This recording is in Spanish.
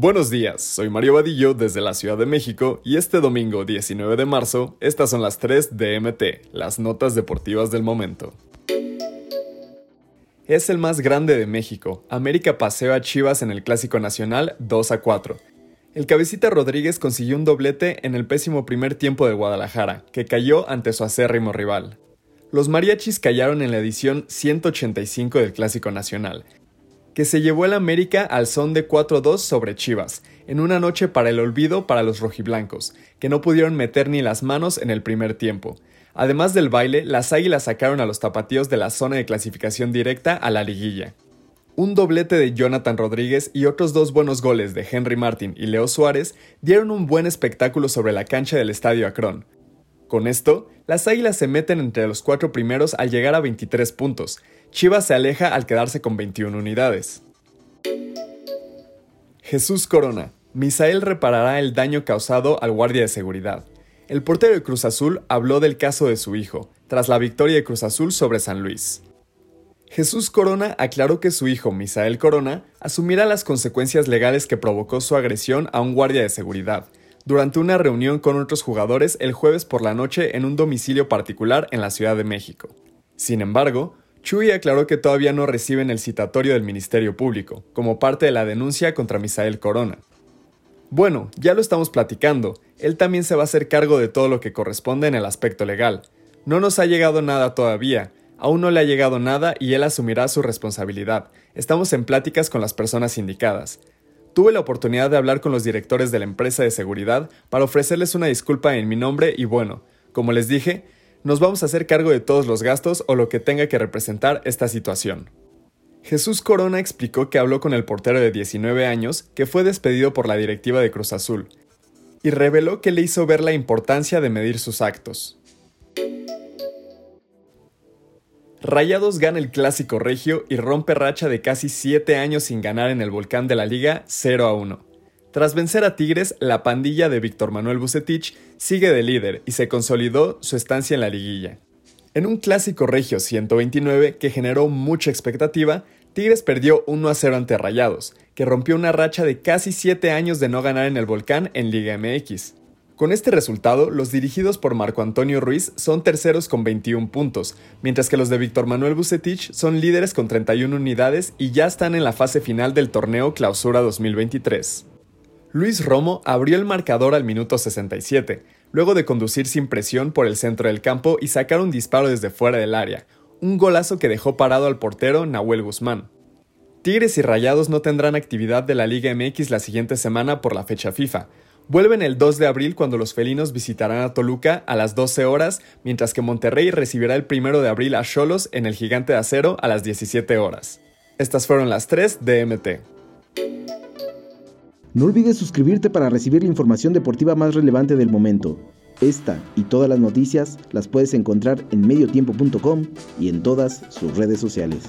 Buenos días, soy Mario Vadillo desde la Ciudad de México y este domingo 19 de marzo estas son las 3 DMT, las notas deportivas del momento. Es el más grande de México. América paseó a Chivas en el Clásico Nacional 2 a 4. El cabecita Rodríguez consiguió un doblete en el pésimo primer tiempo de Guadalajara, que cayó ante su acérrimo rival. Los mariachis callaron en la edición 185 del Clásico Nacional, que se llevó el América al son de 4-2 sobre Chivas, en una noche para el olvido para los rojiblancos, que no pudieron meter ni las manos en el primer tiempo. Además del baile, las águilas sacaron a los tapatíos de la zona de clasificación directa a la liguilla. Un doblete de Jonathan Rodríguez y otros dos buenos goles de Henry Martin y Leo Suárez dieron un buen espectáculo sobre la cancha del Estadio Akron. Con esto, las Águilas se meten entre los cuatro primeros al llegar a 23 puntos, Chivas se aleja al quedarse con 21 unidades. Jesús Corona. Misael reparará el daño causado al guardia de seguridad. El portero de Cruz Azul habló del caso de su hijo, tras la victoria de Cruz Azul sobre San Luis. Jesús Corona aclaró que su hijo, Misael Corona, asumirá las consecuencias legales que provocó su agresión a un guardia de seguridad, durante una reunión con otros jugadores el jueves por la noche en un domicilio particular en la Ciudad de México. Sin embargo, Chuy aclaró que todavía no reciben el citatorio del Ministerio Público, como parte de la denuncia contra Misael Corona. Bueno, ya lo estamos platicando, él también se va a hacer cargo de todo lo que corresponde en el aspecto legal. No nos ha llegado nada todavía, aún no le ha llegado nada y él asumirá su responsabilidad. Estamos en pláticas con las personas indicadas. Tuve la oportunidad de hablar con los directores de la empresa de seguridad para ofrecerles una disculpa en mi nombre y bueno, como les dije, nos vamos a hacer cargo de todos los gastos o lo que tenga que representar esta situación. Jesús Corona explicó que habló con el portero de 19 años que fue despedido por la directiva de Cruz Azul y reveló que le hizo ver la importancia de medir sus actos. Rayados gana el clásico regio y rompe racha de casi 7 años sin ganar en el volcán de la liga 0 a 1. Tras vencer a Tigres, la pandilla de Víctor Manuel Bucetich sigue de líder y se consolidó su estancia en la liguilla. En un clásico regio 129 que generó mucha expectativa, Tigres perdió 1 a 0 ante Rayados, que rompió una racha de casi 7 años de no ganar en el volcán en Liga MX. Con este resultado, los dirigidos por Marco Antonio Ruiz son terceros con 21 puntos, mientras que los de Víctor Manuel Bucetich son líderes con 31 unidades y ya están en la fase final del torneo Clausura 2023. Luis Romo abrió el marcador al minuto 67, luego de conducir sin presión por el centro del campo y sacar un disparo desde fuera del área, un golazo que dejó parado al portero Nahuel Guzmán. Tigres y Rayados no tendrán actividad de la Liga MX la siguiente semana por la fecha FIFA. Vuelven el 2 de abril cuando los felinos visitarán a Toluca a las 12 horas, mientras que Monterrey recibirá el 1 de abril a Cholos en el Gigante de Acero a las 17 horas. Estas fueron las 3 de MT. No olvides suscribirte para recibir la información deportiva más relevante del momento. Esta y todas las noticias las puedes encontrar en mediotiempo.com y en todas sus redes sociales.